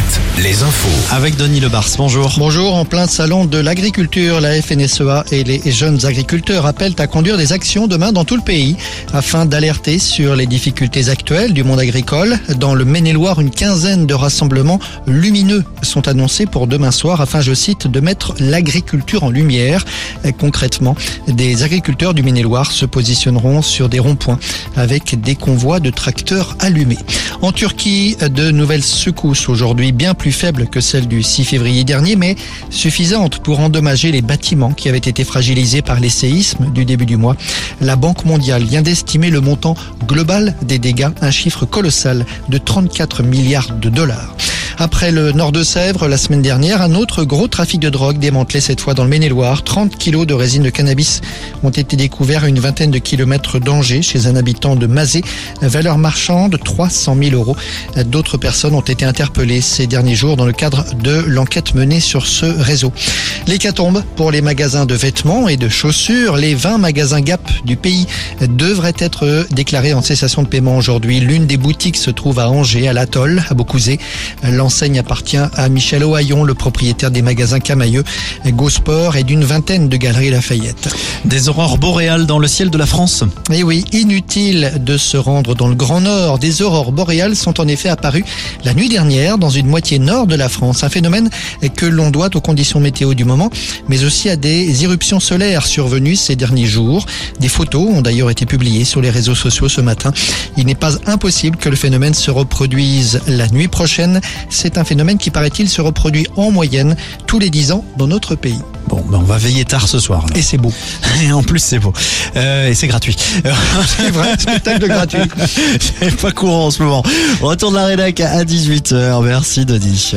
7, les infos. Avec Denis Lebars, bonjour. Bonjour, en plein salon de l'agriculture, la FNSEA et les jeunes agriculteurs appellent à conduire des actions demain dans tout le pays afin d'alerter sur les difficultés actuelles du monde agricole. Dans le Maine-et-Loire, une quinzaine de rassemblements lumineux sont annoncés pour demain soir afin, je cite, de mettre l'agriculture en lumière. Concrètement, des agriculteurs du Maine-et-Loire se positionneront sur des ronds-points avec des convois de tracteurs allumés. En Turquie, de nouvelles secousses aujourd'hui bien plus faibles que celles du 6 février dernier, mais suffisantes pour endommager les bâtiments qui avaient été fragilisés par les séismes du début du mois. La Banque mondiale vient d'estimer le montant global des dégâts, un chiffre colossal de 34 milliards de dollars. Après le nord de Sèvres, la semaine dernière, un autre gros trafic de drogue démantelé cette fois dans le Maine-et-Loire. 30 kilos de résine de cannabis ont été découverts à une vingtaine de kilomètres d'Angers chez un habitant de Mazé. Valeur marchande 300 000 euros. D'autres personnes ont été interpellées ces derniers jours dans le cadre de l'enquête menée sur ce réseau. L'hécatombe pour les magasins de vêtements et de chaussures. Les 20 magasins Gap du pays devraient être déclarés en cessation de paiement aujourd'hui. L'une des boutiques se trouve à Angers, à l'Atoll, à Beaucouzé. L'enseigne appartient à Michel Ohaillon, le propriétaire des magasins Camailleux, Gosport et d'une vingtaine de galeries Lafayette. Des aurores boréales dans le ciel de la France. Et oui, inutile de se rendre dans le Grand Nord. Des aurores boréales sont en effet apparues la nuit dernière dans une moitié nord de la France. Un phénomène que l'on doit aux conditions météo du moment, mais aussi à des éruptions solaires survenues ces derniers jours. Des photos ont d'ailleurs été publiées sur les réseaux sociaux ce matin. Il n'est pas impossible que le phénomène se reproduise la nuit prochaine. C'est un phénomène qui, paraît-il, se reproduit en moyenne tous les 10 ans dans notre pays. Bon, ben on va veiller tard ce soir. Et c'est beau. Et en plus, c'est beau. Euh, et c'est gratuit. C'est vrai, spectacle gratuit. c'est pas courant en ce moment. Retour de la rédac à 18h. Merci, Denis.